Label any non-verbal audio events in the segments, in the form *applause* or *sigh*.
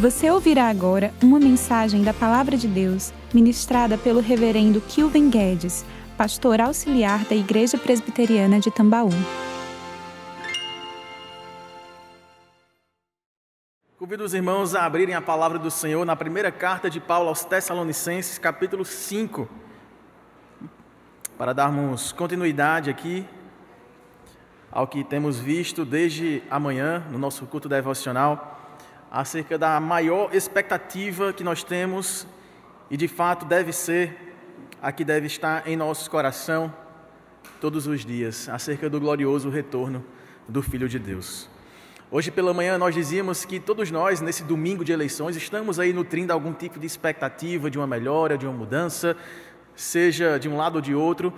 Você ouvirá agora uma mensagem da Palavra de Deus, ministrada pelo Reverendo Kilven Guedes, pastor auxiliar da Igreja Presbiteriana de Tambaú. Convido os irmãos a abrirem a palavra do Senhor na primeira carta de Paulo aos Tessalonicenses, capítulo 5, para darmos continuidade aqui ao que temos visto desde amanhã no nosso culto devocional acerca da maior expectativa que nós temos e de fato deve ser a que deve estar em nosso coração todos os dias, acerca do glorioso retorno do Filho de Deus. Hoje pela manhã nós dizíamos que todos nós, nesse domingo de eleições, estamos aí nutrindo algum tipo de expectativa de uma melhora, de uma mudança, seja de um lado ou de outro,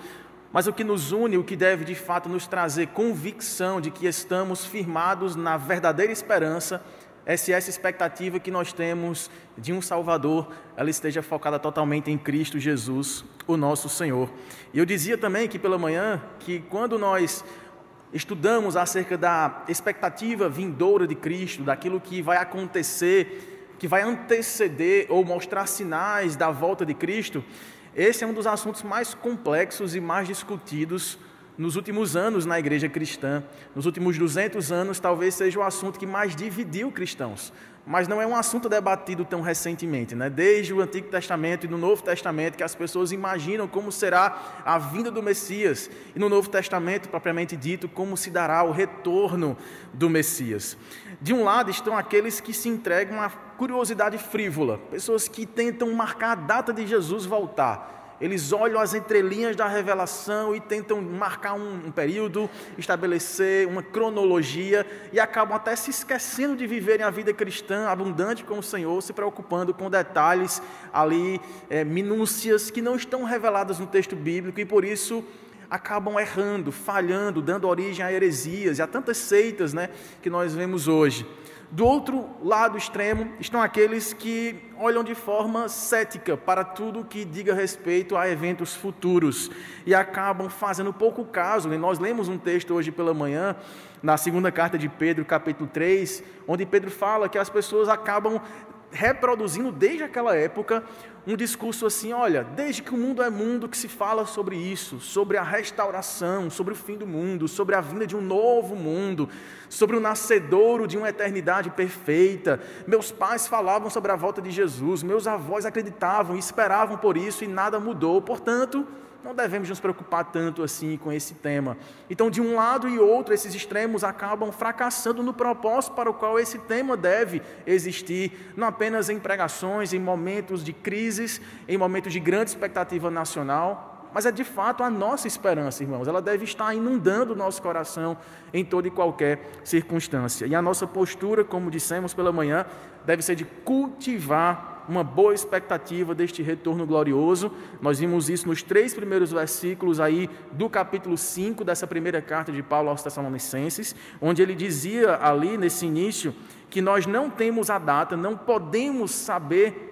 mas o que nos une, o que deve de fato nos trazer convicção de que estamos firmados na verdadeira esperança, se essa expectativa que nós temos de um Salvador, ela esteja focada totalmente em Cristo Jesus, o nosso Senhor. E eu dizia também que pela manhã que quando nós estudamos acerca da expectativa vindoura de Cristo, daquilo que vai acontecer, que vai anteceder ou mostrar sinais da volta de Cristo, esse é um dos assuntos mais complexos e mais discutidos nos últimos anos na igreja cristã, nos últimos 200 anos, talvez seja o assunto que mais dividiu cristãos. Mas não é um assunto debatido tão recentemente, né? desde o Antigo Testamento e no Novo Testamento, que as pessoas imaginam como será a vinda do Messias, e no Novo Testamento, propriamente dito, como se dará o retorno do Messias. De um lado estão aqueles que se entregam à curiosidade frívola, pessoas que tentam marcar a data de Jesus voltar eles olham as entrelinhas da revelação e tentam marcar um, um, período, estabelecer uma cronologia e acabam até se esquecendo de viverem a vida cristã abundante com o Senhor, se preocupando com detalhes ali, é, minúcias que não estão reveladas no texto bíblico e por isso acabam errando, falhando, dando origem a heresias e a tantas seitas né, que nós vemos hoje. Do outro lado extremo estão aqueles que olham de forma cética para tudo que diga respeito a eventos futuros e acabam fazendo pouco caso. E nós lemos um texto hoje pela manhã, na segunda carta de Pedro, capítulo 3, onde Pedro fala que as pessoas acabam reproduzindo desde aquela época um discurso assim: olha, desde que o mundo é mundo, que se fala sobre isso, sobre a restauração, sobre o fim do mundo, sobre a vinda de um novo mundo, sobre o nascedouro de uma eternidade perfeita. Meus pais falavam sobre a volta de Jesus, meus avós acreditavam e esperavam por isso e nada mudou. Portanto, não devemos nos preocupar tanto assim com esse tema. Então, de um lado e outro, esses extremos acabam fracassando no propósito para o qual esse tema deve existir, não apenas em pregações, em momentos de crises, em momentos de grande expectativa nacional, mas é de fato a nossa esperança, irmãos. Ela deve estar inundando o nosso coração em toda e qualquer circunstância. E a nossa postura, como dissemos pela manhã, deve ser de cultivar uma boa expectativa deste retorno glorioso. Nós vimos isso nos três primeiros versículos aí do capítulo 5 dessa primeira carta de Paulo aos Tessalonicenses, onde ele dizia ali nesse início que nós não temos a data, não podemos saber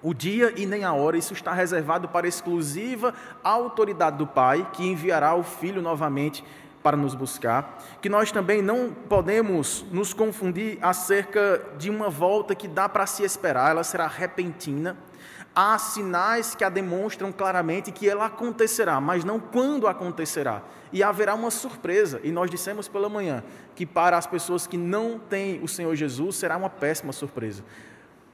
o dia e nem a hora, isso está reservado para exclusiva autoridade do Pai, que enviará o Filho novamente para nos buscar, que nós também não podemos nos confundir acerca de uma volta que dá para se esperar, ela será repentina. Há sinais que a demonstram claramente que ela acontecerá, mas não quando acontecerá. E haverá uma surpresa, e nós dissemos pela manhã que para as pessoas que não têm o Senhor Jesus será uma péssima surpresa.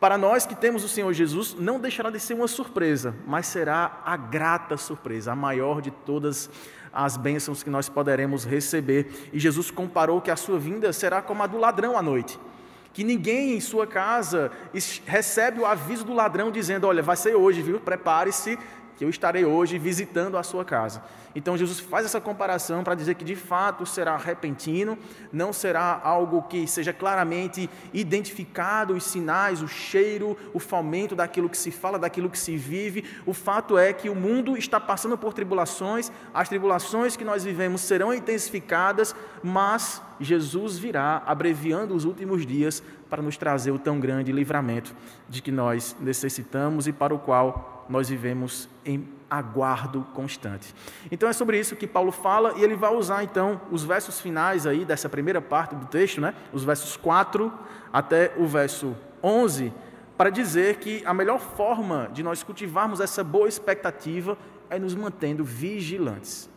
Para nós que temos o Senhor Jesus, não deixará de ser uma surpresa, mas será a grata surpresa, a maior de todas as bênçãos que nós poderemos receber. E Jesus comparou que a sua vinda será como a do ladrão à noite. Que ninguém em sua casa recebe o aviso do ladrão dizendo: Olha, vai ser hoje, viu? Prepare-se, que eu estarei hoje visitando a sua casa. Então Jesus faz essa comparação para dizer que de fato será repentino, não será algo que seja claramente identificado os sinais, o cheiro, o fomento daquilo que se fala, daquilo que se vive. O fato é que o mundo está passando por tribulações, as tribulações que nós vivemos serão intensificadas, mas Jesus virá abreviando os últimos dias para nos trazer o tão grande livramento de que nós necessitamos e para o qual nós vivemos em aguardo constante. Então é sobre isso que Paulo fala e ele vai usar então os versos finais aí dessa primeira parte do texto, né? Os versos 4 até o verso 11 para dizer que a melhor forma de nós cultivarmos essa boa expectativa é nos mantendo vigilantes.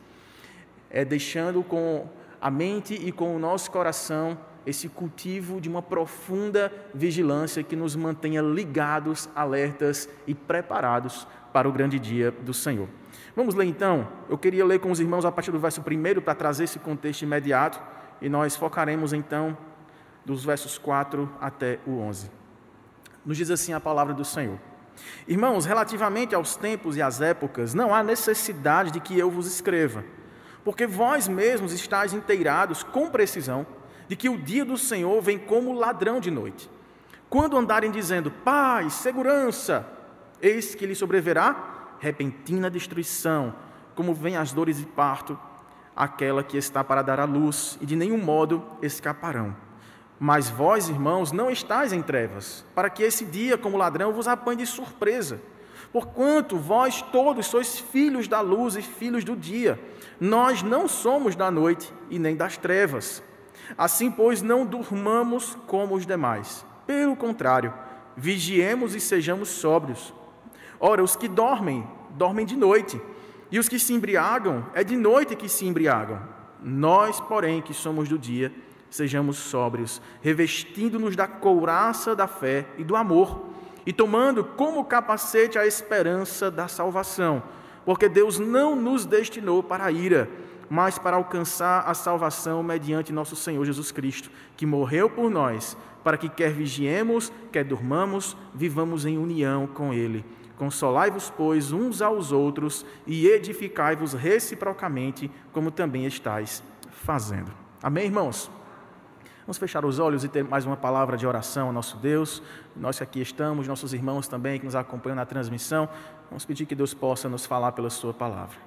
É deixando com a mente e com o nosso coração esse cultivo de uma profunda vigilância que nos mantenha ligados, alertas e preparados para o grande dia do Senhor. Vamos ler então? Eu queria ler com os irmãos a partir do verso 1 para trazer esse contexto imediato e nós focaremos então dos versos 4 até o 11. Nos diz assim a palavra do Senhor. Irmãos, relativamente aos tempos e às épocas, não há necessidade de que eu vos escreva, porque vós mesmos estáis inteirados com precisão de que o dia do Senhor vem como ladrão de noite. Quando andarem dizendo paz, segurança, eis que lhe sobreverá repentina destruição, como vem as dores de parto, aquela que está para dar à luz, e de nenhum modo escaparão. Mas vós, irmãos, não estáis em trevas, para que esse dia, como ladrão, vos apanhe de surpresa. Porquanto vós todos sois filhos da luz e filhos do dia. Nós não somos da noite e nem das trevas. Assim, pois, não durmamos como os demais. Pelo contrário, vigiemos e sejamos sóbrios. Ora, os que dormem, dormem de noite, e os que se embriagam, é de noite que se embriagam. Nós, porém, que somos do dia, sejamos sóbrios, revestindo-nos da couraça da fé e do amor, e tomando como capacete a esperança da salvação, porque Deus não nos destinou para a ira, mas para alcançar a salvação mediante nosso Senhor Jesus Cristo, que morreu por nós, para que quer vigiemos, quer durmamos, vivamos em união com Ele. Consolai-vos, pois, uns aos outros e edificai-vos reciprocamente, como também estáis fazendo. Amém, irmãos? Vamos fechar os olhos e ter mais uma palavra de oração ao nosso Deus. Nós que aqui estamos, nossos irmãos também que nos acompanham na transmissão, vamos pedir que Deus possa nos falar pela Sua palavra.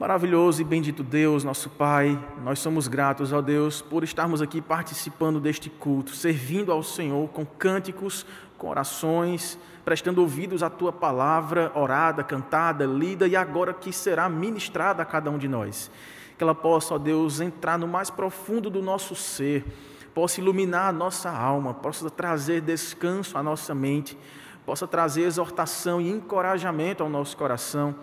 Maravilhoso e bendito Deus, nosso Pai, nós somos gratos, ó Deus, por estarmos aqui participando deste culto, servindo ao Senhor com cânticos, com orações, prestando ouvidos à Tua palavra orada, cantada, lida e agora que será ministrada a cada um de nós. Que ela possa, ó Deus, entrar no mais profundo do nosso ser, possa iluminar a nossa alma, possa trazer descanso à nossa mente, possa trazer exortação e encorajamento ao nosso coração,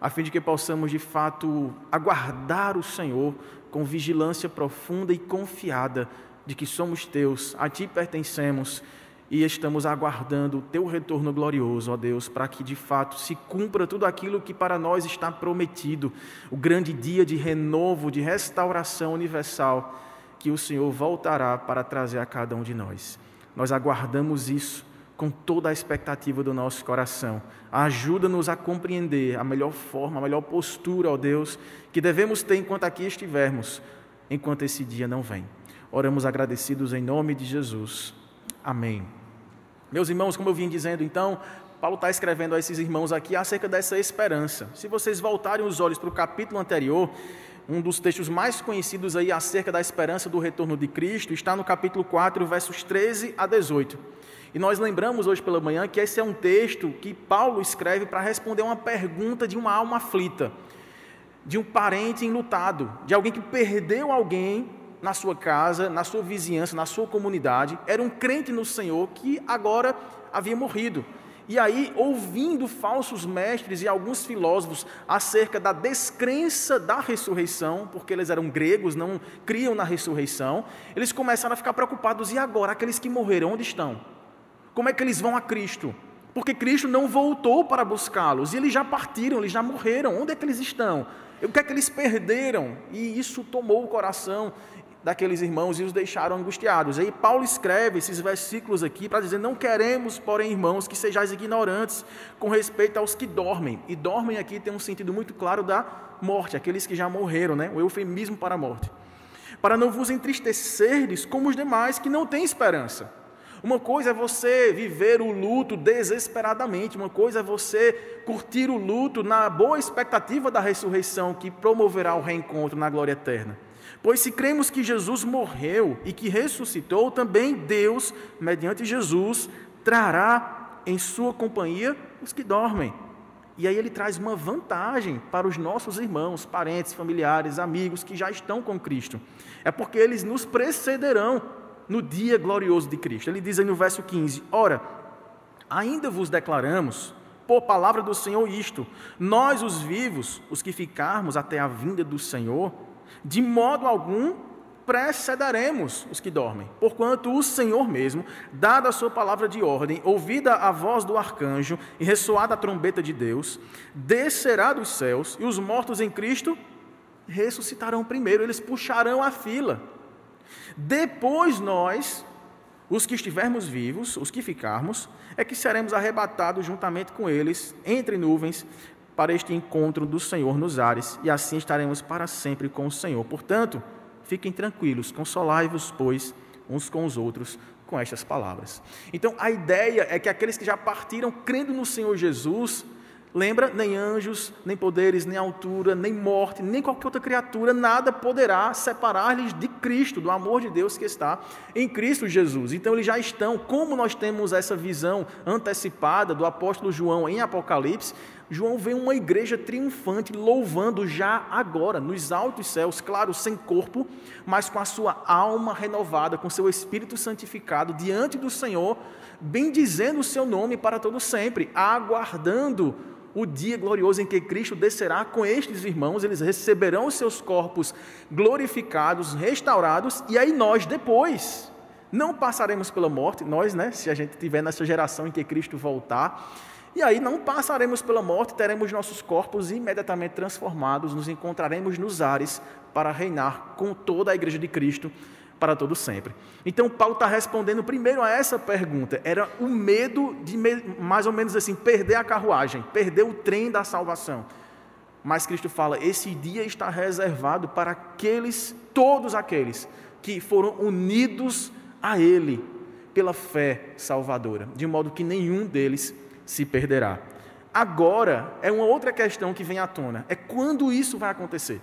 a fim de que possamos de fato aguardar o Senhor com vigilância profunda e confiada de que somos teus, a ti pertencemos e estamos aguardando o teu retorno glorioso, ó Deus, para que de fato se cumpra tudo aquilo que para nós está prometido, o grande dia de renovo, de restauração universal que o Senhor voltará para trazer a cada um de nós. Nós aguardamos isso com toda a expectativa do nosso coração. Ajuda-nos a compreender a melhor forma, a melhor postura, ó Deus, que devemos ter enquanto aqui estivermos, enquanto esse dia não vem. Oramos agradecidos em nome de Jesus. Amém. Meus irmãos, como eu vim dizendo então, Paulo está escrevendo a esses irmãos aqui acerca dessa esperança. Se vocês voltarem os olhos para o capítulo anterior, um dos textos mais conhecidos aí acerca da esperança do retorno de Cristo está no capítulo 4, versos 13 a 18. E nós lembramos hoje pela manhã que esse é um texto que Paulo escreve para responder uma pergunta de uma alma aflita, de um parente enlutado, de alguém que perdeu alguém na sua casa, na sua vizinhança, na sua comunidade, era um crente no Senhor que agora havia morrido. E aí, ouvindo falsos mestres e alguns filósofos acerca da descrença da ressurreição, porque eles eram gregos, não criam na ressurreição, eles começaram a ficar preocupados: e agora, aqueles que morreram, onde estão? Como é que eles vão a Cristo? Porque Cristo não voltou para buscá-los, e eles já partiram, eles já morreram, onde é que eles estão? O que é que eles perderam? E isso tomou o coração daqueles irmãos e os deixaram angustiados. Aí Paulo escreve esses versículos aqui para dizer: Não queremos, porém, irmãos, que sejais ignorantes com respeito aos que dormem. E dormem aqui tem um sentido muito claro da morte, aqueles que já morreram, né? o eufemismo para a morte. Para não vos entristecerdes como os demais que não têm esperança. Uma coisa é você viver o luto desesperadamente, uma coisa é você curtir o luto na boa expectativa da ressurreição que promoverá o reencontro na glória eterna. Pois se cremos que Jesus morreu e que ressuscitou, também Deus, mediante Jesus, trará em sua companhia os que dormem. E aí ele traz uma vantagem para os nossos irmãos, parentes, familiares, amigos que já estão com Cristo. É porque eles nos precederão. No dia glorioso de Cristo. Ele diz aí no verso 15: Ora, ainda vos declaramos, por palavra do Senhor, isto: nós, os vivos, os que ficarmos até a vinda do Senhor, de modo algum precederemos os que dormem, porquanto o Senhor mesmo, dada a sua palavra de ordem, ouvida a voz do arcanjo e ressoada a trombeta de Deus, descerá dos céus e os mortos em Cristo ressuscitarão primeiro, eles puxarão a fila. Depois nós, os que estivermos vivos, os que ficarmos, é que seremos arrebatados juntamente com eles entre nuvens para este encontro do Senhor nos ares, e assim estaremos para sempre com o Senhor. Portanto, Fiquem tranquilos, consolai-vos, pois, uns com os outros com estas palavras. Então, a ideia é que aqueles que já partiram crendo no Senhor Jesus, lembra, nem anjos, nem poderes, nem altura, nem morte, nem qualquer outra criatura, nada poderá separar-lhes de Cristo, do amor de Deus que está em Cristo Jesus. Então, eles já estão, como nós temos essa visão antecipada do apóstolo João em Apocalipse, João vê uma igreja triunfante, louvando já agora, nos altos céus, claro, sem corpo, mas com a sua alma renovada, com seu espírito santificado, diante do Senhor, bendizendo o seu nome para todo sempre, aguardando o dia glorioso em que Cristo descerá com estes irmãos, eles receberão os seus corpos glorificados, restaurados, e aí nós depois não passaremos pela morte, nós, né, se a gente tiver nessa geração em que Cristo voltar, e aí não passaremos pela morte, teremos nossos corpos imediatamente transformados, nos encontraremos nos ares para reinar com toda a igreja de Cristo para todo sempre. Então Paulo está respondendo primeiro a essa pergunta. Era o medo de mais ou menos assim perder a carruagem, perder o trem da salvação. Mas Cristo fala: esse dia está reservado para aqueles, todos aqueles que foram unidos a Ele pela fé salvadora, de modo que nenhum deles se perderá. Agora é uma outra questão que vem à tona: é quando isso vai acontecer.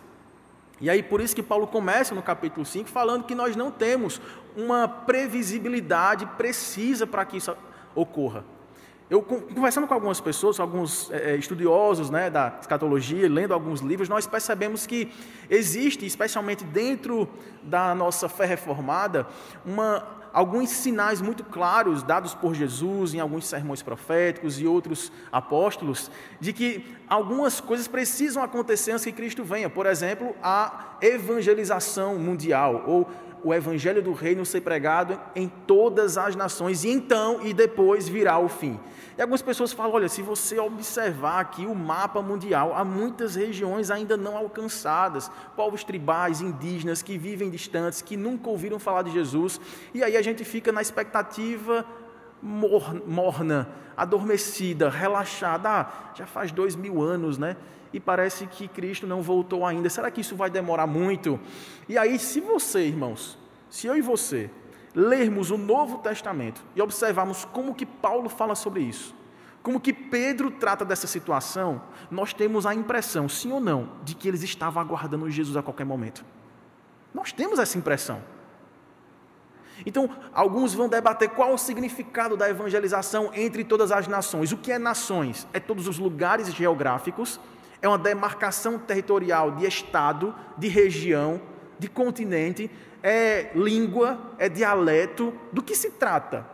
E aí, por isso que Paulo começa no capítulo 5 falando que nós não temos uma previsibilidade precisa para que isso ocorra. Eu, conversando com algumas pessoas, alguns é, estudiosos né, da escatologia, lendo alguns livros, nós percebemos que existe, especialmente dentro da nossa fé reformada, uma alguns sinais muito claros dados por Jesus em alguns sermões proféticos e outros apóstolos, de que algumas coisas precisam acontecer antes que Cristo venha. Por exemplo, a evangelização mundial, ou o evangelho do reino ser pregado em todas as nações, e então e depois virá o fim. E algumas pessoas falam: olha, se você observar aqui o mapa mundial, há muitas regiões ainda não alcançadas, povos tribais, indígenas que vivem distantes, que nunca ouviram falar de Jesus, e aí a gente fica na expectativa morna, adormecida, relaxada. Ah, já faz dois mil anos, né? E parece que Cristo não voltou ainda. Será que isso vai demorar muito? E aí, se você, irmãos, se eu e você lermos o Novo Testamento e observarmos como que Paulo fala sobre isso, como que Pedro trata dessa situação, nós temos a impressão, sim ou não, de que eles estavam aguardando Jesus a qualquer momento. Nós temos essa impressão. Então, alguns vão debater qual o significado da evangelização entre todas as nações. O que é nações? É todos os lugares geográficos, é uma demarcação territorial de estado, de região, de continente, é língua, é dialeto, do que se trata?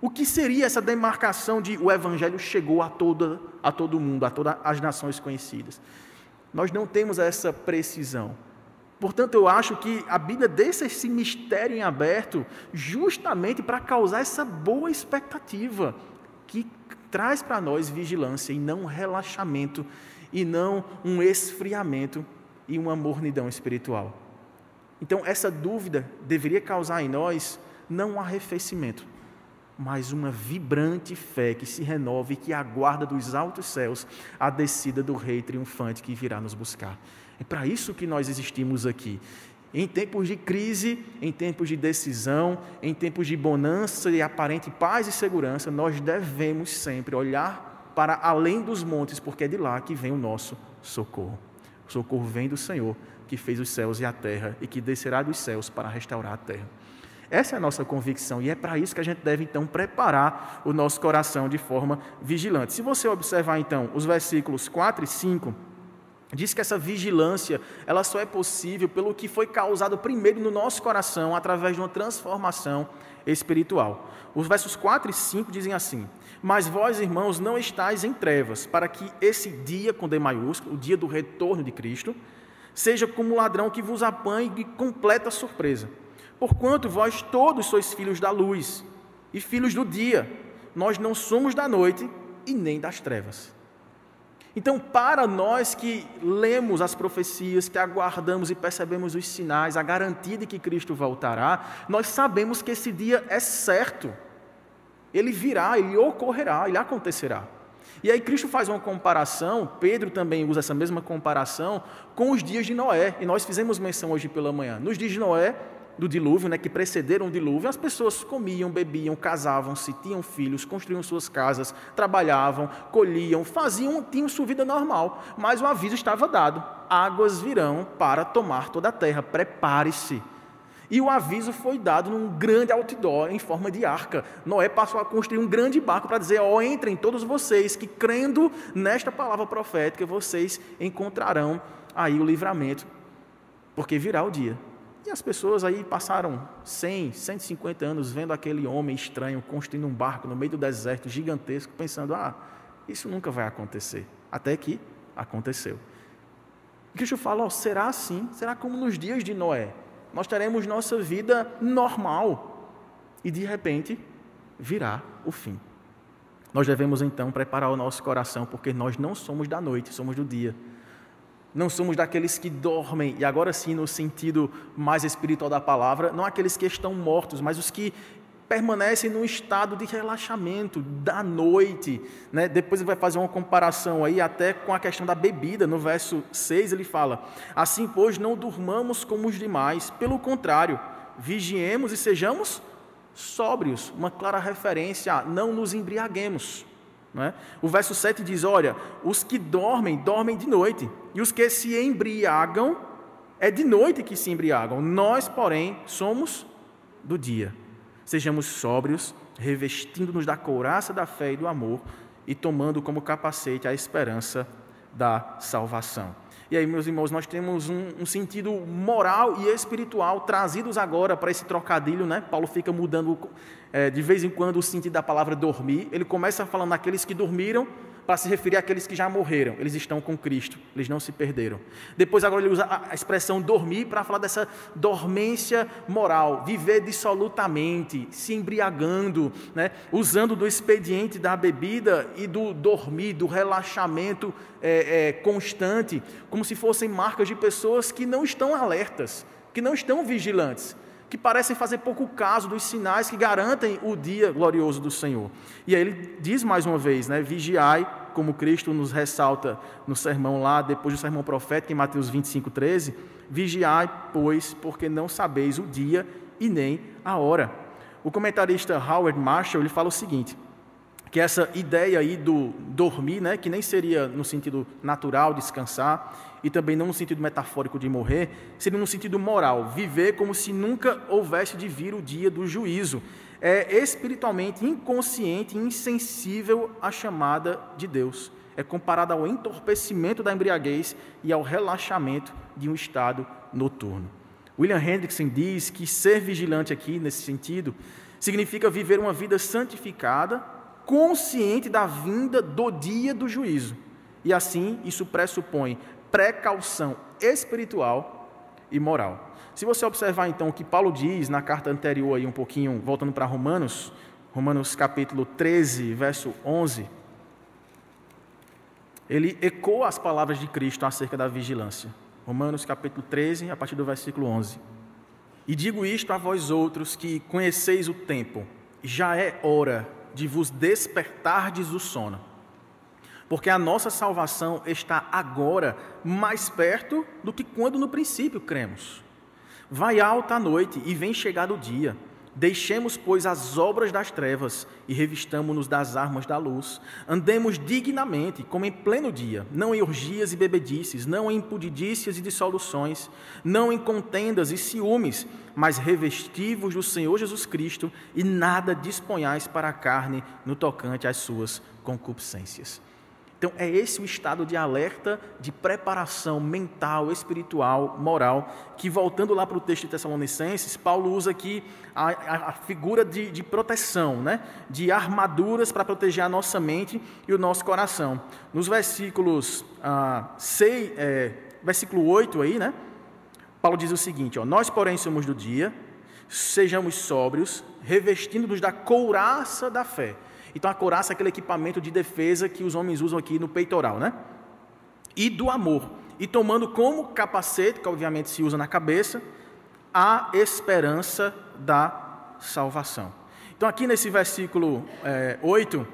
O que seria essa demarcação de o evangelho chegou a toda a todo mundo, a todas as nações conhecidas? Nós não temos essa precisão. Portanto, eu acho que a Bíblia deixa esse mistério em aberto justamente para causar essa boa expectativa que traz para nós vigilância e não relaxamento e não um esfriamento e uma mornidão espiritual. Então, essa dúvida deveria causar em nós não um arrefecimento, mas uma vibrante fé que se renova e que aguarda dos altos céus a descida do Rei triunfante que virá nos buscar. É para isso que nós existimos aqui. Em tempos de crise, em tempos de decisão, em tempos de bonança e aparente paz e segurança, nós devemos sempre olhar para além dos montes, porque é de lá que vem o nosso socorro. O socorro vem do Senhor que fez os céus e a terra e que descerá dos céus para restaurar a terra. Essa é a nossa convicção e é para isso que a gente deve então preparar o nosso coração de forma vigilante. Se você observar então os versículos 4 e 5, diz que essa vigilância, ela só é possível pelo que foi causado primeiro no nosso coração através de uma transformação espiritual. Os versos 4 e 5 dizem assim: Mas vós, irmãos, não estáis em trevas, para que esse dia com D maiúsculo, o dia do retorno de Cristo, seja como ladrão que vos apanhe de completa surpresa. Porquanto vós todos sois filhos da luz e filhos do dia, nós não somos da noite e nem das trevas. Então, para nós que lemos as profecias, que aguardamos e percebemos os sinais, a garantia de que Cristo voltará, nós sabemos que esse dia é certo. Ele virá, ele ocorrerá, ele acontecerá. E aí Cristo faz uma comparação, Pedro também usa essa mesma comparação com os dias de Noé, e nós fizemos menção hoje pela manhã. Nos dias de Noé, do dilúvio, né, que precederam o dilúvio, as pessoas comiam, bebiam, casavam-se, tinham filhos, construíam suas casas, trabalhavam, colhiam, faziam, tinham sua vida normal. Mas o aviso estava dado: águas virão para tomar toda a terra, prepare-se. E o aviso foi dado num grande outdoor em forma de arca. Noé passou a construir um grande barco para dizer: Ó, oh, entrem todos vocês que crendo nesta palavra profética, vocês encontrarão aí o livramento, porque virá o dia e as pessoas aí passaram 100, 150 anos vendo aquele homem estranho construindo um barco no meio do deserto gigantesco, pensando: ah, isso nunca vai acontecer. Até que aconteceu. Cristo fala: oh, será assim? Será como nos dias de Noé? Nós teremos nossa vida normal e de repente virá o fim. Nós devemos então preparar o nosso coração, porque nós não somos da noite, somos do dia não somos daqueles que dormem, e agora sim, no sentido mais espiritual da palavra, não aqueles que estão mortos, mas os que permanecem num estado de relaxamento da noite. Né? Depois ele vai fazer uma comparação aí até com a questão da bebida. No verso 6 ele fala: Assim, pois, não durmamos como os demais, pelo contrário, vigiemos e sejamos sóbrios. Uma clara referência a não nos embriaguemos. É? O verso 7 diz: Olha, os que dormem, dormem de noite, e os que se embriagam, é de noite que se embriagam. Nós, porém, somos do dia. Sejamos sóbrios, revestindo-nos da couraça da fé e do amor, e tomando como capacete a esperança da salvação. E aí, meus irmãos, nós temos um, um, sentido moral e espiritual trazidos agora para esse trocadilho, né? Paulo fica mudando é, de vez em quando o sentido da palavra dormir. Ele começa falando naqueles que dormiram para se referir àqueles que já morreram. Eles estão com Cristo, eles não se perderam. Depois, agora, ele usa a expressão dormir para falar dessa dormência moral, viver dissolutamente, se embriagando, né? usando do expediente da bebida e do dormir, do relaxamento é, é, constante, como se fossem marcas de pessoas que não estão alertas, que não estão vigilantes que parecem fazer pouco caso dos sinais que garantem o dia glorioso do Senhor. E aí ele diz mais uma vez, né, vigiai, como Cristo nos ressalta no sermão lá, depois do sermão profético em Mateus 25, 13, vigiai, pois, porque não sabeis o dia e nem a hora. O comentarista Howard Marshall, ele fala o seguinte, que essa ideia aí do dormir, né, que nem seria no sentido natural, descansar, e também não no sentido metafórico de morrer, seria no sentido moral, viver como se nunca houvesse de vir o dia do juízo. É espiritualmente inconsciente e insensível à chamada de Deus. É comparado ao entorpecimento da embriaguez e ao relaxamento de um estado noturno. William Hendrickson diz que ser vigilante aqui, nesse sentido, significa viver uma vida santificada, consciente da vinda do dia do juízo. E assim, isso pressupõe precaução espiritual e moral. Se você observar então o que Paulo diz na carta anterior aí um pouquinho, voltando para Romanos, Romanos capítulo 13, verso 11, ele ecoa as palavras de Cristo acerca da vigilância. Romanos capítulo 13, a partir do versículo 11. E digo isto a vós outros que conheceis o tempo, já é hora de vos despertardes do sono porque a nossa salvação está agora mais perto do que quando no princípio cremos. Vai alta a noite e vem chegado o dia. Deixemos, pois, as obras das trevas e revistamo-nos das armas da luz. Andemos dignamente, como em pleno dia, não em orgias e bebedices, não em impudidícias e dissoluções, não em contendas e ciúmes, mas revestivos do Senhor Jesus Cristo e nada disponhais para a carne no tocante às suas concupiscências. Então, é esse o estado de alerta, de preparação mental, espiritual, moral, que voltando lá para o texto de Tessalonicenses, Paulo usa aqui a, a, a figura de, de, proteção, né? de armaduras para proteger a nossa mente e o nosso coração. Nos versículos ah, 6, é, versículo 8 aí, né? Paulo diz o seguinte: ó, Nós, porém, somos do dia, sejamos sóbrios, revestindo-nos da couraça da fé então a couraça é aquele equipamento de defesa que os homens usam aqui no peitoral, né? E do amor. E tomando como capacete, que obviamente se usa na cabeça, a esperança da salvação. Então aqui nesse versículo é, 8,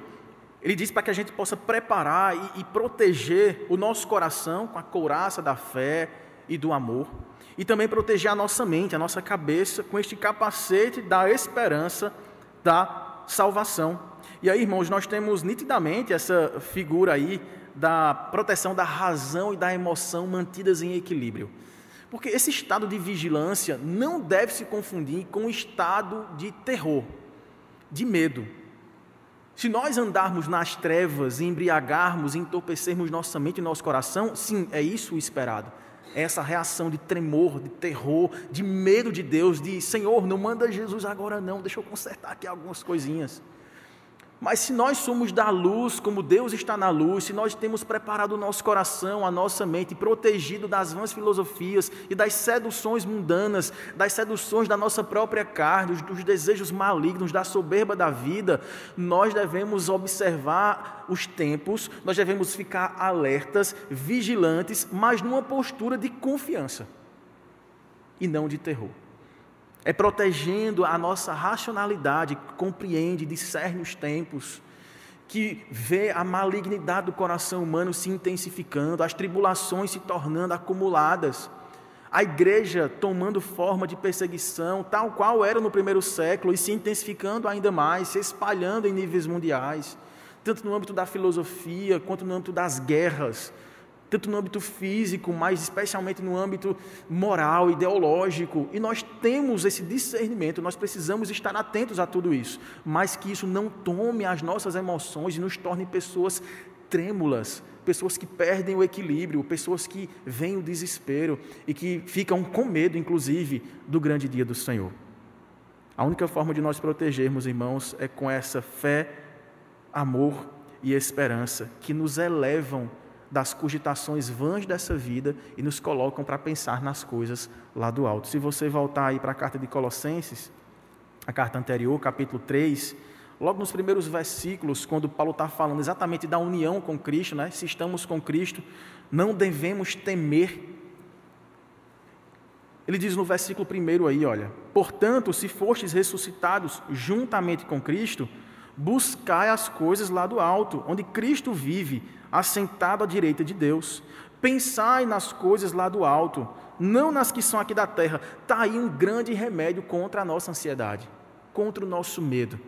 ele diz para que a gente possa preparar e, e proteger o nosso coração com a couraça da fé e do amor. E também proteger a nossa mente, a nossa cabeça com este capacete da esperança da salvação. E aí, irmãos, nós temos nitidamente essa figura aí da proteção da razão e da emoção mantidas em equilíbrio. Porque esse estado de vigilância não deve se confundir com o estado de terror, de medo. Se nós andarmos nas trevas, embriagarmos, entorpecermos nossa mente e nosso coração, sim, é isso o esperado. É essa reação de tremor, de terror, de medo de Deus, de Senhor, não manda Jesus agora não, deixa eu consertar aqui algumas coisinhas. Mas se nós somos da luz, como Deus está na luz, se nós temos preparado o nosso coração, a nossa mente, protegido das vãs filosofias e das seduções mundanas, das seduções da nossa própria carne, dos desejos malignos, da soberba da vida, nós devemos observar os tempos, nós devemos ficar alertas, vigilantes, mas numa postura de confiança e não de terror. É protegendo a nossa racionalidade, que compreende, discerne os tempos, que vê a malignidade do coração humano se intensificando, as tribulações se tornando acumuladas, a igreja tomando forma de perseguição, tal qual era no primeiro século, e se intensificando ainda mais, se espalhando em níveis mundiais, tanto no âmbito da filosofia quanto no âmbito das guerras, tanto no âmbito físico, mas especialmente no âmbito moral, ideológico. E nós temos esse discernimento, nós precisamos estar atentos a tudo isso, mas que isso não tome as nossas emoções e nos torne pessoas trêmulas, pessoas que perdem o equilíbrio, pessoas que veem o desespero e que ficam com medo, inclusive, do grande dia do Senhor. A única forma de nós protegermos, irmãos, é com essa fé, amor e esperança que nos elevam das cogitações vãs dessa vida e nos colocam para pensar nas coisas lá do alto. Se você voltar aí para a carta de Colossenses, a carta anterior, capítulo 3, logo nos primeiros versículos, quando Paulo está falando exatamente da união com Cristo, né? se estamos com Cristo, não devemos temer. Ele diz no versículo 1 aí, olha: Portanto, se fostes ressuscitados juntamente com Cristo, buscai as coisas lá do alto, onde Cristo vive assentado à direita de Deus. Pensai nas coisas lá do alto, não nas que são aqui da terra. Está aí um grande remédio contra a nossa ansiedade, contra o nosso medo.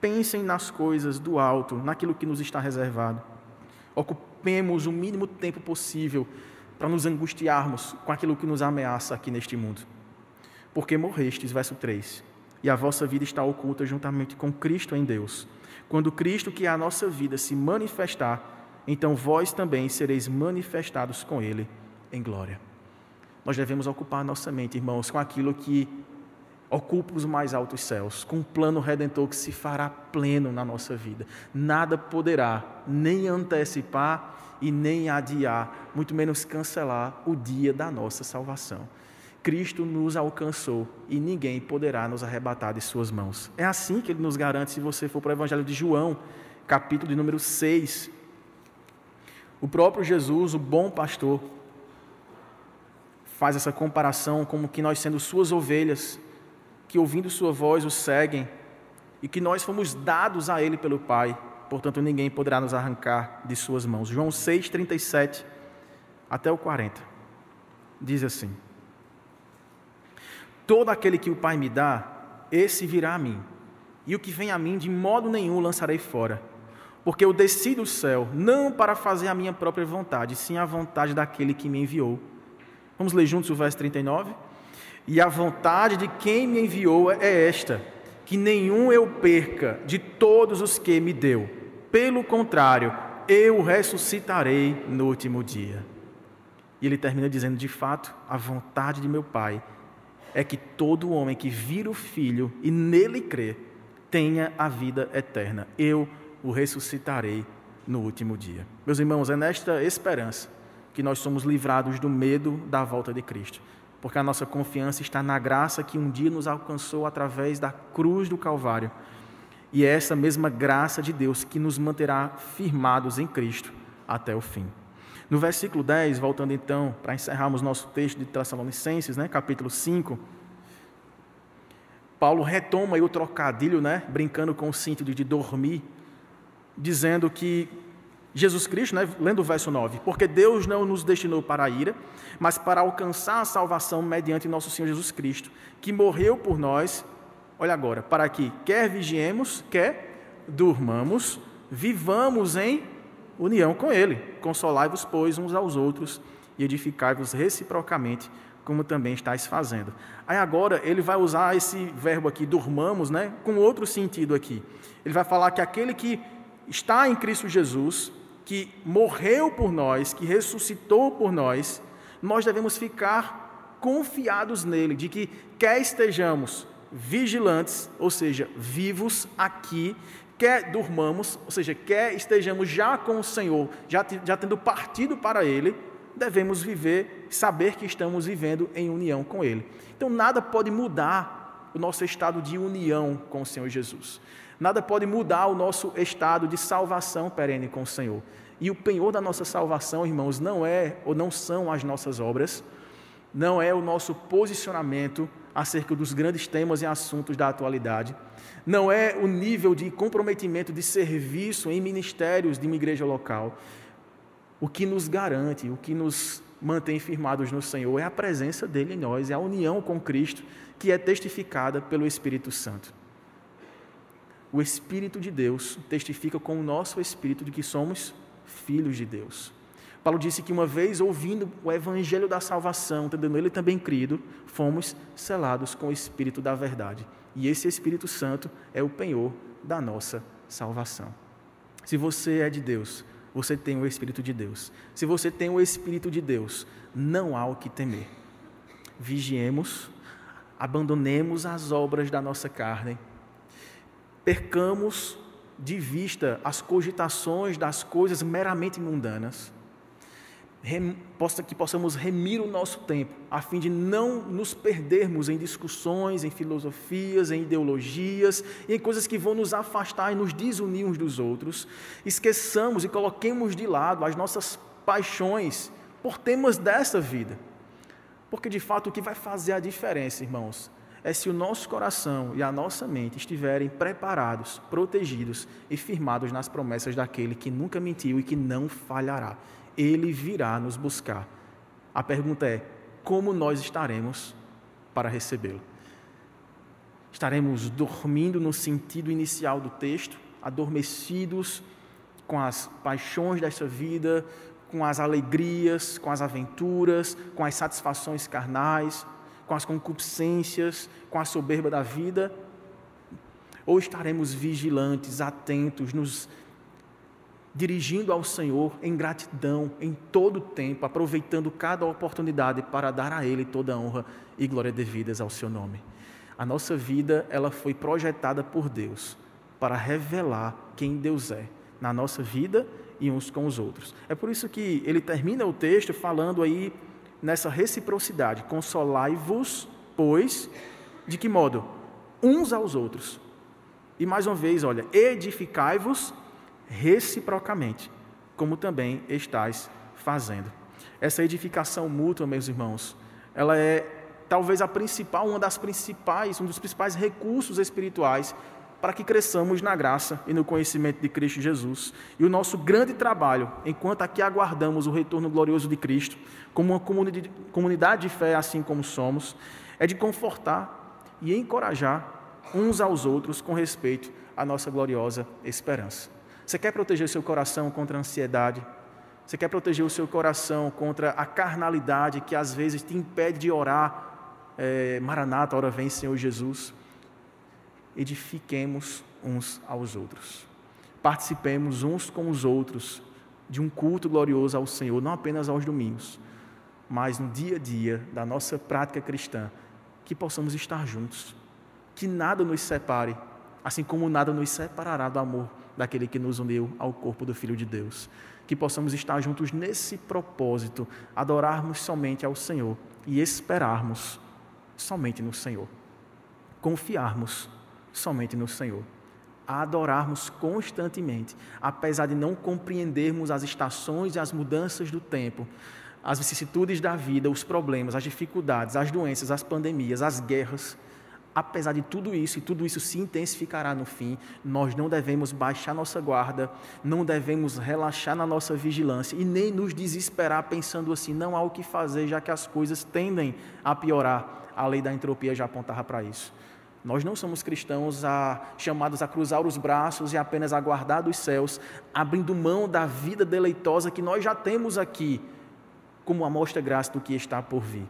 Pensem nas coisas do alto, naquilo que nos está reservado. Ocupemos o mínimo tempo possível para nos angustiarmos com aquilo que nos ameaça aqui neste mundo. Porque morrestes, verso 3, e a vossa vida está oculta juntamente com Cristo em Deus. Quando Cristo, que é a nossa vida, se manifestar, então vós também sereis manifestados com Ele em glória. Nós devemos ocupar nossa mente, irmãos, com aquilo que ocupa os mais altos céus, com um plano redentor que se fará pleno na nossa vida. Nada poderá nem antecipar e nem adiar, muito menos cancelar o dia da nossa salvação. Cristo nos alcançou e ninguém poderá nos arrebatar de suas mãos. É assim que ele nos garante, se você for para o Evangelho de João, capítulo de número 6, o próprio Jesus, o bom pastor, faz essa comparação como que nós sendo suas ovelhas, que ouvindo sua voz o seguem, e que nós fomos dados a ele pelo Pai, portanto ninguém poderá nos arrancar de suas mãos. João 6, 37 até o 40, diz assim: Todo aquele que o Pai me dá, esse virá a mim, e o que vem a mim de modo nenhum lançarei fora porque eu desci do céu não para fazer a minha própria vontade, sim a vontade daquele que me enviou. Vamos ler juntos o verso 39? E a vontade de quem me enviou é esta: que nenhum eu perca de todos os que me deu. Pelo contrário, eu ressuscitarei no último dia. E ele termina dizendo: De fato, a vontade de meu Pai é que todo homem que vira o Filho e nele crê tenha a vida eterna. Eu o ressuscitarei no último dia. Meus irmãos, é nesta esperança que nós somos livrados do medo da volta de Cristo, porque a nossa confiança está na graça que um dia nos alcançou através da cruz do Calvário. E é essa mesma graça de Deus que nos manterá firmados em Cristo até o fim. No versículo 10, voltando então para encerrarmos nosso texto de Tessalonicenses, né, capítulo 5, Paulo retoma o trocadilho, né, brincando com o sentido de dormir, dizendo que Jesus Cristo, né, lendo o verso 9, porque Deus não nos destinou para a ira, mas para alcançar a salvação mediante nosso Senhor Jesus Cristo, que morreu por nós, olha agora, para que quer vigiemos, quer durmamos, vivamos em união com Ele. Consolai-vos, pois, uns aos outros e edificai-vos reciprocamente, como também estáis fazendo. Aí agora ele vai usar esse verbo aqui, dormamos, né, com outro sentido aqui. Ele vai falar que aquele que está em Cristo Jesus, que morreu por nós, que ressuscitou por nós, nós devemos ficar confiados nele, de que quer estejamos vigilantes, ou seja, vivos aqui, quer durmamos, ou seja, quer estejamos já com o Senhor, já, já tendo partido para Ele, devemos viver, saber que estamos vivendo em união com Ele. Então, nada pode mudar o nosso estado de união com o Senhor Jesus. Nada pode mudar o nosso estado de salvação perene com o Senhor. E o penhor da nossa salvação, irmãos, não é ou não são as nossas obras, não é o nosso posicionamento acerca dos grandes temas e assuntos da atualidade, não é o nível de comprometimento de serviço em ministérios de uma igreja local. O que nos garante, o que nos mantém firmados no Senhor é a presença dele em nós, é a união com Cristo que é testificada pelo Espírito Santo. O Espírito de Deus testifica com o nosso espírito de que somos filhos de Deus. Paulo disse que uma vez ouvindo o evangelho da salvação, tendo nele também crido, fomos selados com o Espírito da verdade. E esse Espírito Santo é o penhor da nossa salvação. Se você é de Deus, você tem o Espírito de Deus. Se você tem o Espírito de Deus, não há o que temer. Vigiemos, abandonemos as obras da nossa carne, percamos de vista as cogitações das coisas meramente mundanas que possamos remir o nosso tempo, a fim de não nos perdermos em discussões, em filosofias, em ideologias, em coisas que vão nos afastar e nos desunir uns dos outros. Esqueçamos e coloquemos de lado as nossas paixões por temas dessa vida. Porque de fato o que vai fazer a diferença, irmãos, é se o nosso coração e a nossa mente estiverem preparados, protegidos e firmados nas promessas daquele que nunca mentiu e que não falhará ele virá nos buscar. A pergunta é: como nós estaremos para recebê-lo? Estaremos dormindo no sentido inicial do texto, adormecidos com as paixões desta vida, com as alegrias, com as aventuras, com as satisfações carnais, com as concupiscências, com a soberba da vida? Ou estaremos vigilantes, atentos, nos dirigindo ao Senhor em gratidão em todo o tempo, aproveitando cada oportunidade para dar a Ele toda a honra e glória devidas ao Seu nome. A nossa vida, ela foi projetada por Deus para revelar quem Deus é na nossa vida e uns com os outros. É por isso que ele termina o texto falando aí nessa reciprocidade: consolai-vos, pois, de que modo? Uns aos outros. E mais uma vez, olha, edificai-vos reciprocamente, como também estáis fazendo. Essa edificação mútua, meus irmãos, ela é talvez a principal, uma das principais, um dos principais recursos espirituais para que cresçamos na graça e no conhecimento de Cristo Jesus. E o nosso grande trabalho, enquanto aqui aguardamos o retorno glorioso de Cristo, como uma comunidade de fé, assim como somos, é de confortar e encorajar uns aos outros com respeito à nossa gloriosa esperança. Você quer proteger seu coração contra a ansiedade? Você quer proteger o seu coração contra a carnalidade que às vezes te impede de orar? É, Maranata, hora vem, Senhor Jesus. Edifiquemos uns aos outros. Participemos uns com os outros de um culto glorioso ao Senhor, não apenas aos domingos, mas no dia a dia da nossa prática cristã, que possamos estar juntos, que nada nos separe, assim como nada nos separará do amor daquele que nos uniu ao corpo do Filho de Deus. Que possamos estar juntos nesse propósito, adorarmos somente ao Senhor e esperarmos somente no Senhor, confiarmos somente no Senhor a adorarmos constantemente, apesar de não compreendermos as estações e as mudanças do tempo, as vicissitudes da vida, os problemas, as dificuldades, as doenças, as pandemias, as guerras. Apesar de tudo isso, e tudo isso se intensificará no fim, nós não devemos baixar nossa guarda, não devemos relaxar na nossa vigilância e nem nos desesperar pensando assim: não há o que fazer, já que as coisas tendem a piorar. A lei da entropia já apontava para isso. Nós não somos cristãos a, chamados a cruzar os braços e apenas aguardar dos céus, abrindo mão da vida deleitosa que nós já temos aqui, como amostra grátis do que está por vir.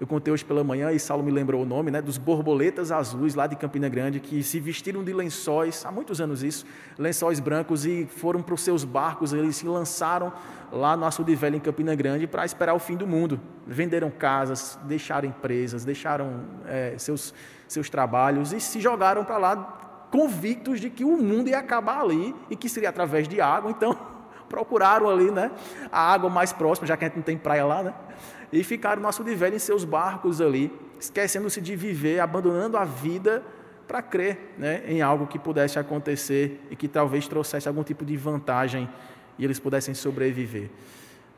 Eu contei hoje pela manhã, e Saulo me lembrou o nome, né, dos borboletas azuis lá de Campina Grande, que se vestiram de lençóis, há muitos anos isso, lençóis brancos, e foram para os seus barcos, eles se lançaram lá no Açude Velho, em Campina Grande, para esperar o fim do mundo. Venderam casas, deixaram empresas, deixaram é, seus, seus trabalhos e se jogaram para lá convictos de que o mundo ia acabar ali e que seria através de água, então *laughs* procuraram ali né, a água mais próxima, já que a gente não tem praia lá, né? E ficaram no açude velho em seus barcos ali, esquecendo-se de viver, abandonando a vida para crer né, em algo que pudesse acontecer e que talvez trouxesse algum tipo de vantagem e eles pudessem sobreviver.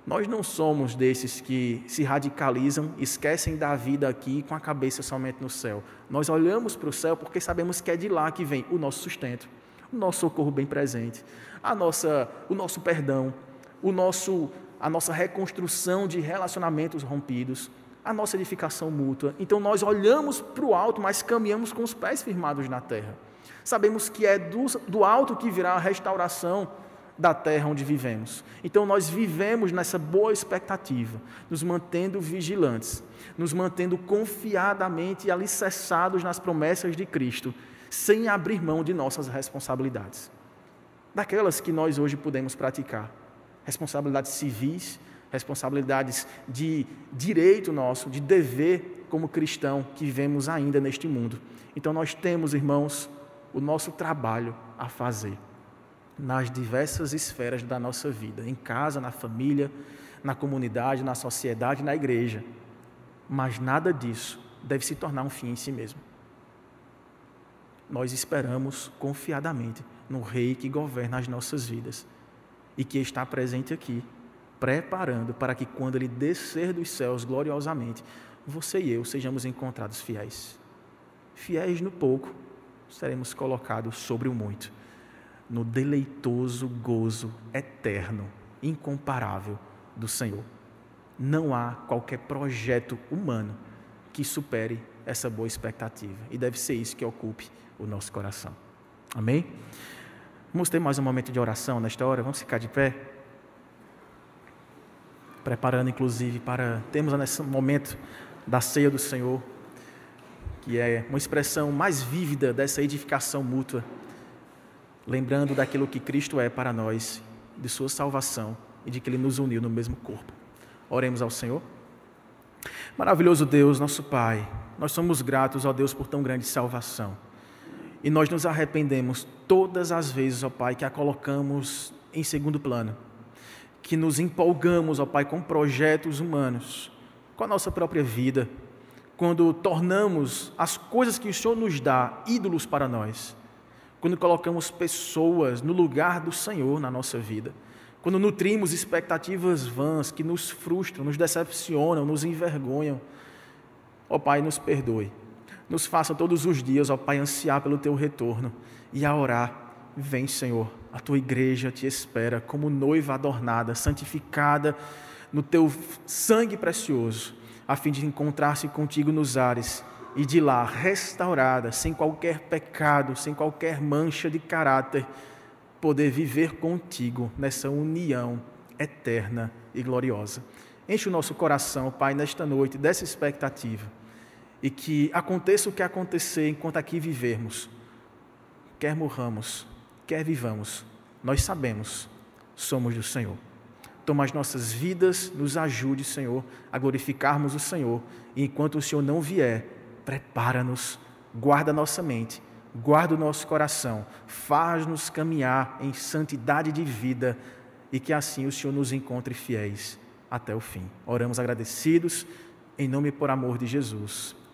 Nós não somos desses que se radicalizam, esquecem da vida aqui com a cabeça somente no céu. Nós olhamos para o céu porque sabemos que é de lá que vem o nosso sustento, o nosso socorro bem presente, a nossa, o nosso perdão, o nosso a nossa reconstrução de relacionamentos rompidos, a nossa edificação mútua. Então nós olhamos para o alto, mas caminhamos com os pés firmados na terra. Sabemos que é do, do alto que virá a restauração da terra onde vivemos. Então nós vivemos nessa boa expectativa, nos mantendo vigilantes, nos mantendo confiadamente alicerçados nas promessas de Cristo, sem abrir mão de nossas responsabilidades, daquelas que nós hoje podemos praticar responsabilidades civis, responsabilidades de direito nosso, de dever como cristão que vivemos ainda neste mundo. Então nós temos, irmãos, o nosso trabalho a fazer nas diversas esferas da nossa vida, em casa, na família, na comunidade, na sociedade, na igreja. Mas nada disso deve se tornar um fim em si mesmo. Nós esperamos confiadamente no Rei que governa as nossas vidas e que está presente aqui, preparando para que quando ele descer dos céus gloriosamente, você e eu sejamos encontrados fiéis. Fiéis no pouco, seremos colocados sobre o muito, no deleitoso gozo eterno, incomparável do Senhor. Não há qualquer projeto humano que supere essa boa expectativa, e deve ser isso que ocupe o nosso coração. Amém? Vamos ter mais um momento de oração nesta hora? Vamos ficar de pé? Preparando, inclusive, para termos nesse momento da ceia do Senhor, que é uma expressão mais vívida dessa edificação mútua, lembrando daquilo que Cristo é para nós, de Sua salvação e de que Ele nos uniu no mesmo corpo. Oremos ao Senhor. Maravilhoso Deus, nosso Pai, nós somos gratos, ó Deus, por tão grande salvação. E nós nos arrependemos todas as vezes, ó Pai, que a colocamos em segundo plano. Que nos empolgamos, ó Pai, com projetos humanos, com a nossa própria vida, quando tornamos as coisas que o Senhor nos dá ídolos para nós, quando colocamos pessoas no lugar do Senhor na nossa vida, quando nutrimos expectativas vãs que nos frustram, nos decepcionam, nos envergonham. Ó Pai, nos perdoe nos faça todos os dias, ó Pai, ansiar pelo teu retorno e a orar. Vem, Senhor, a tua igreja te espera como noiva adornada, santificada no teu sangue precioso, a fim de encontrar-se contigo nos ares e de lá restaurada, sem qualquer pecado, sem qualquer mancha de caráter, poder viver contigo nessa união eterna e gloriosa. Enche o nosso coração, Pai, nesta noite dessa expectativa e que aconteça o que acontecer enquanto aqui vivermos, quer morramos, quer vivamos, nós sabemos, somos do Senhor. toma as nossas vidas, nos ajude, Senhor, a glorificarmos o Senhor. E enquanto o Senhor não vier, prepara-nos, guarda nossa mente, guarda o nosso coração, faz-nos caminhar em santidade de vida e que assim o Senhor nos encontre fiéis até o fim. Oramos agradecidos, em nome e por amor de Jesus.